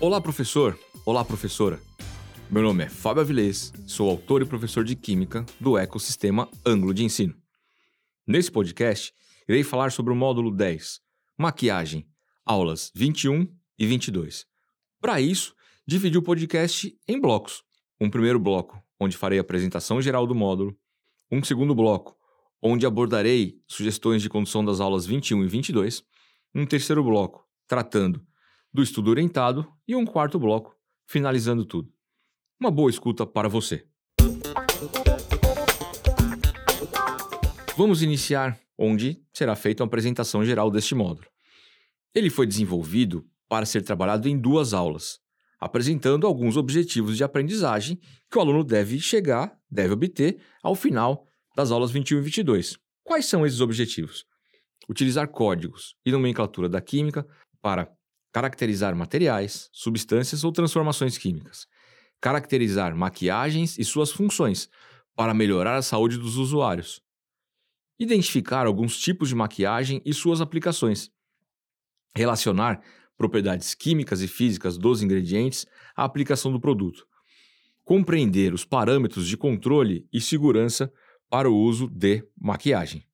Olá, professor! Olá, professora! Meu nome é Fábio Avilés, sou autor e professor de Química do ecossistema Ângulo de Ensino. Nesse podcast, irei falar sobre o módulo 10, Maquiagem, aulas 21 e 22. Para isso, dividi o podcast em blocos. Um primeiro bloco, onde farei a apresentação geral do módulo. Um segundo bloco, onde abordarei sugestões de condução das aulas 21 e 22. Um terceiro bloco, tratando do estudo orientado. E um quarto bloco, finalizando tudo. Uma boa escuta para você. Vamos iniciar onde será feita uma apresentação geral deste módulo. Ele foi desenvolvido para ser trabalhado em duas aulas, apresentando alguns objetivos de aprendizagem que o aluno deve chegar, deve obter ao final das aulas 21 e 22. Quais são esses objetivos? Utilizar códigos e nomenclatura da química para caracterizar materiais, substâncias ou transformações químicas. Caracterizar maquiagens e suas funções para melhorar a saúde dos usuários, identificar alguns tipos de maquiagem e suas aplicações, relacionar propriedades químicas e físicas dos ingredientes à aplicação do produto, compreender os parâmetros de controle e segurança para o uso de maquiagem.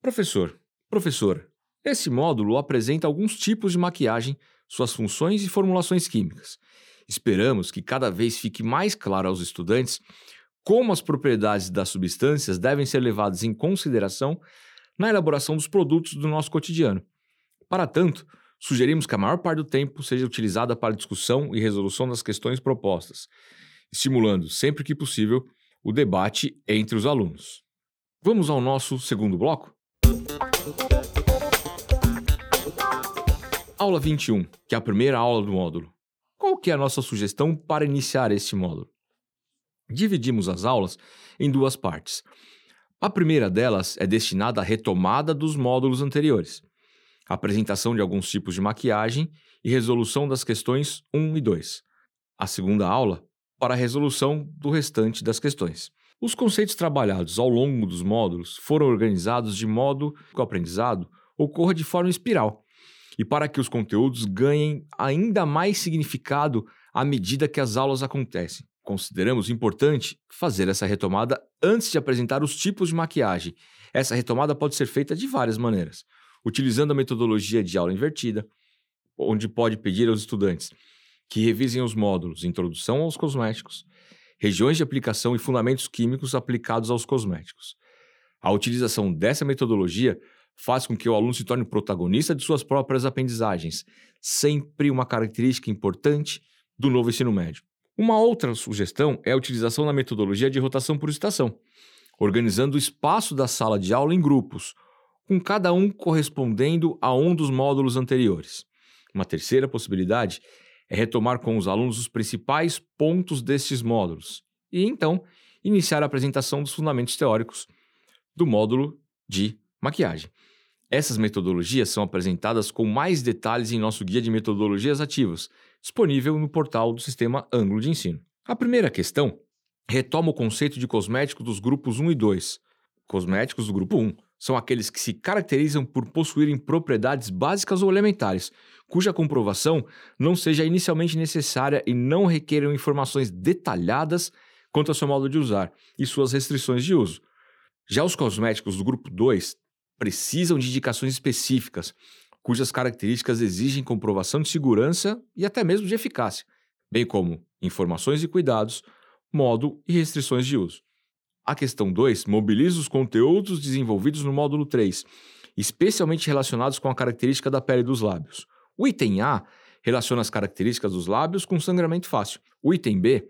Professor, professora, esse módulo apresenta alguns tipos de maquiagem, suas funções e formulações químicas Esperamos que cada vez fique mais claro aos estudantes como as propriedades das substâncias devem ser levadas em consideração na elaboração dos produtos do nosso cotidiano. Para tanto, sugerimos que a maior parte do tempo seja utilizada para discussão e resolução das questões propostas, estimulando, sempre que possível, o debate entre os alunos. Vamos ao nosso segundo bloco? Aula 21, que é a primeira aula do módulo. Qual que é a nossa sugestão para iniciar este módulo? Dividimos as aulas em duas partes. A primeira delas é destinada à retomada dos módulos anteriores, apresentação de alguns tipos de maquiagem e resolução das questões 1 e 2. A segunda aula para a resolução do restante das questões. Os conceitos trabalhados ao longo dos módulos foram organizados de modo que o aprendizado ocorra de forma espiral, e para que os conteúdos ganhem ainda mais significado à medida que as aulas acontecem. Consideramos importante fazer essa retomada antes de apresentar os tipos de maquiagem. Essa retomada pode ser feita de várias maneiras, utilizando a metodologia de aula invertida, onde pode pedir aos estudantes que revisem os módulos Introdução aos Cosméticos, Regiões de Aplicação e Fundamentos Químicos aplicados aos cosméticos. A utilização dessa metodologia faz com que o aluno se torne protagonista de suas próprias aprendizagens, sempre uma característica importante do novo ensino médio. Uma outra sugestão é a utilização da metodologia de rotação por estação, organizando o espaço da sala de aula em grupos, com cada um correspondendo a um dos módulos anteriores. Uma terceira possibilidade é retomar com os alunos os principais pontos destes módulos e então iniciar a apresentação dos fundamentos teóricos do módulo de maquiagem. Essas metodologias são apresentadas com mais detalhes em nosso guia de metodologias ativas, disponível no portal do Sistema Ângulo de Ensino. A primeira questão retoma o conceito de cosméticos dos grupos 1 e 2. Cosméticos do grupo 1 são aqueles que se caracterizam por possuírem propriedades básicas ou elementares, cuja comprovação não seja inicialmente necessária e não requeram informações detalhadas quanto ao seu modo de usar e suas restrições de uso. Já os cosméticos do grupo 2 precisam de indicações específicas, cujas características exigem comprovação de segurança e até mesmo de eficácia, bem como informações e cuidados, modo e restrições de uso. A questão 2 mobiliza os conteúdos desenvolvidos no módulo 3, especialmente relacionados com a característica da pele dos lábios. O item A relaciona as características dos lábios com sangramento fácil. O item B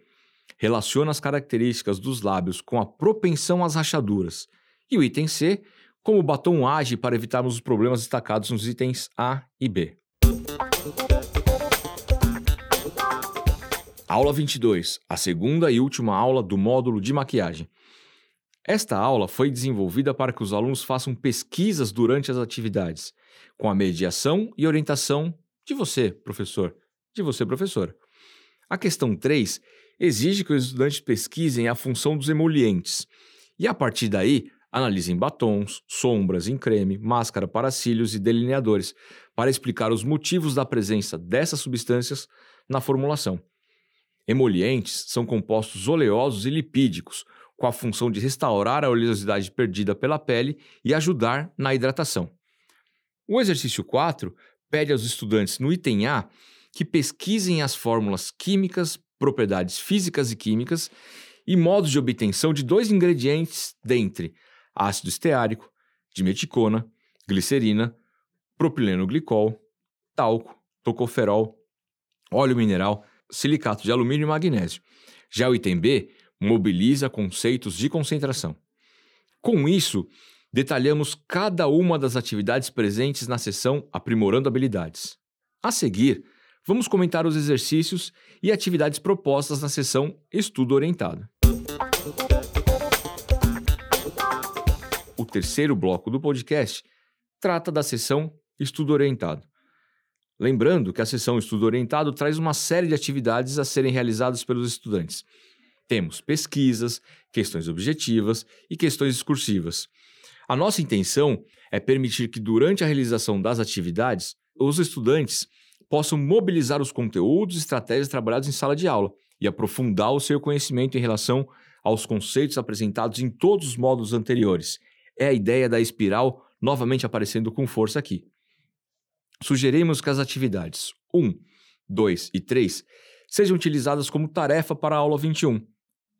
relaciona as características dos lábios com a propensão às rachaduras. E o item C como o batom age para evitarmos os problemas destacados nos itens A e B. Aula 22, a segunda e última aula do módulo de maquiagem. Esta aula foi desenvolvida para que os alunos façam pesquisas durante as atividades, com a mediação e orientação de você, professor, de você, professora. A questão 3 exige que os estudantes pesquisem a função dos emolientes e, a partir daí, Analisem batons, sombras em creme, máscara para cílios e delineadores, para explicar os motivos da presença dessas substâncias na formulação. Emolientes são compostos oleosos e lipídicos, com a função de restaurar a oleosidade perdida pela pele e ajudar na hidratação. O exercício 4 pede aos estudantes no item A que pesquisem as fórmulas químicas, propriedades físicas e químicas e modos de obtenção de dois ingredientes dentre ácido esteárico, dimeticona, glicerina, propileno glicol, talco, tocoferol, óleo mineral, silicato de alumínio e magnésio. Já o item B mobiliza conceitos de concentração. Com isso, detalhamos cada uma das atividades presentes na seção Aprimorando Habilidades. A seguir, vamos comentar os exercícios e atividades propostas na seção Estudo Orientado. Terceiro bloco do podcast trata da seção Estudo Orientado. Lembrando que a sessão Estudo Orientado traz uma série de atividades a serem realizadas pelos estudantes. Temos pesquisas, questões objetivas e questões discursivas. A nossa intenção é permitir que, durante a realização das atividades, os estudantes possam mobilizar os conteúdos e estratégias trabalhados em sala de aula e aprofundar o seu conhecimento em relação aos conceitos apresentados em todos os módulos anteriores. É a ideia da espiral novamente aparecendo com força aqui. Sugerimos que as atividades 1, 2 e 3 sejam utilizadas como tarefa para a aula 21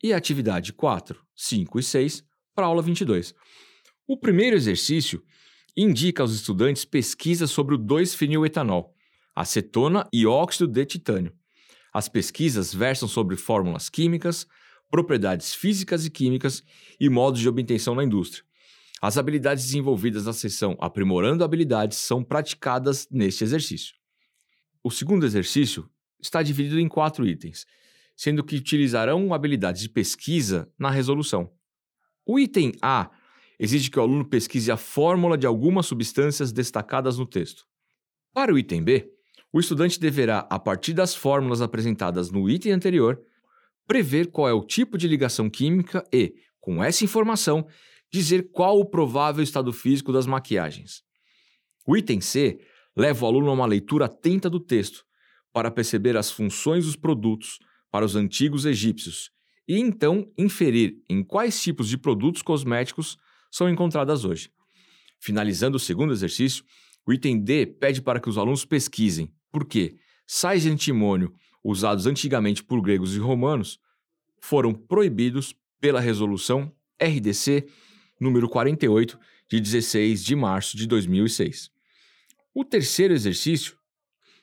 e a atividade 4, 5 e 6 para a aula 22. O primeiro exercício indica aos estudantes pesquisas sobre o 2-feniletanol, acetona e óxido de titânio. As pesquisas versam sobre fórmulas químicas, propriedades físicas e químicas e modos de obtenção na indústria. As habilidades desenvolvidas na sessão Aprimorando Habilidades são praticadas neste exercício. O segundo exercício está dividido em quatro itens, sendo que utilizarão habilidades de pesquisa na resolução. O item A exige que o aluno pesquise a fórmula de algumas substâncias destacadas no texto. Para o item B, o estudante deverá, a partir das fórmulas apresentadas no item anterior, prever qual é o tipo de ligação química e, com essa informação, dizer qual o provável estado físico das maquiagens. O item C leva o aluno a uma leitura atenta do texto para perceber as funções dos produtos para os antigos egípcios e então inferir em quais tipos de produtos cosméticos são encontradas hoje. Finalizando o segundo exercício, o item D pede para que os alunos pesquisem por que sais de antimônio usados antigamente por gregos e romanos foram proibidos pela resolução RDC número 48, de 16 de março de 2006. O terceiro exercício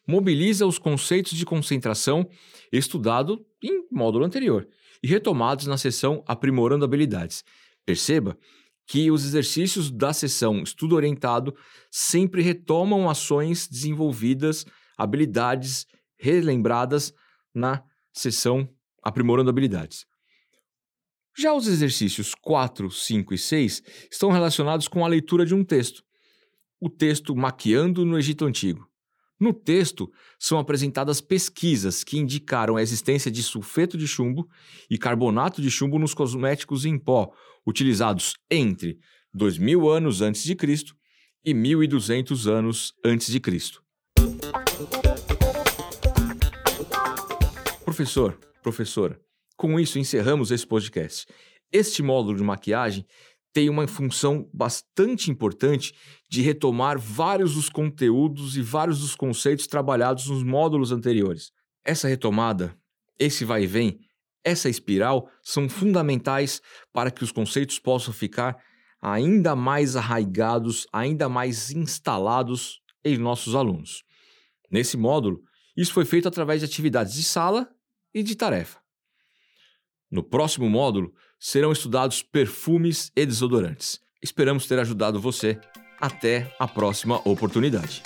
mobiliza os conceitos de concentração estudado em módulo anterior e retomados na sessão Aprimorando Habilidades. Perceba que os exercícios da sessão Estudo Orientado sempre retomam ações desenvolvidas, habilidades relembradas na sessão Aprimorando Habilidades. Já os exercícios 4, 5 e 6 estão relacionados com a leitura de um texto. O texto Maquiando no Egito Antigo. No texto, são apresentadas pesquisas que indicaram a existência de sulfeto de chumbo e carbonato de chumbo nos cosméticos em pó, utilizados entre 2000 anos antes de Cristo e 1200 anos antes de Cristo. Professor, professora, com isso, encerramos esse podcast. Este módulo de maquiagem tem uma função bastante importante de retomar vários dos conteúdos e vários dos conceitos trabalhados nos módulos anteriores. Essa retomada, esse vai e vem, essa espiral são fundamentais para que os conceitos possam ficar ainda mais arraigados, ainda mais instalados em nossos alunos. Nesse módulo, isso foi feito através de atividades de sala e de tarefa. No próximo módulo, serão estudados perfumes e desodorantes. Esperamos ter ajudado você. Até a próxima oportunidade.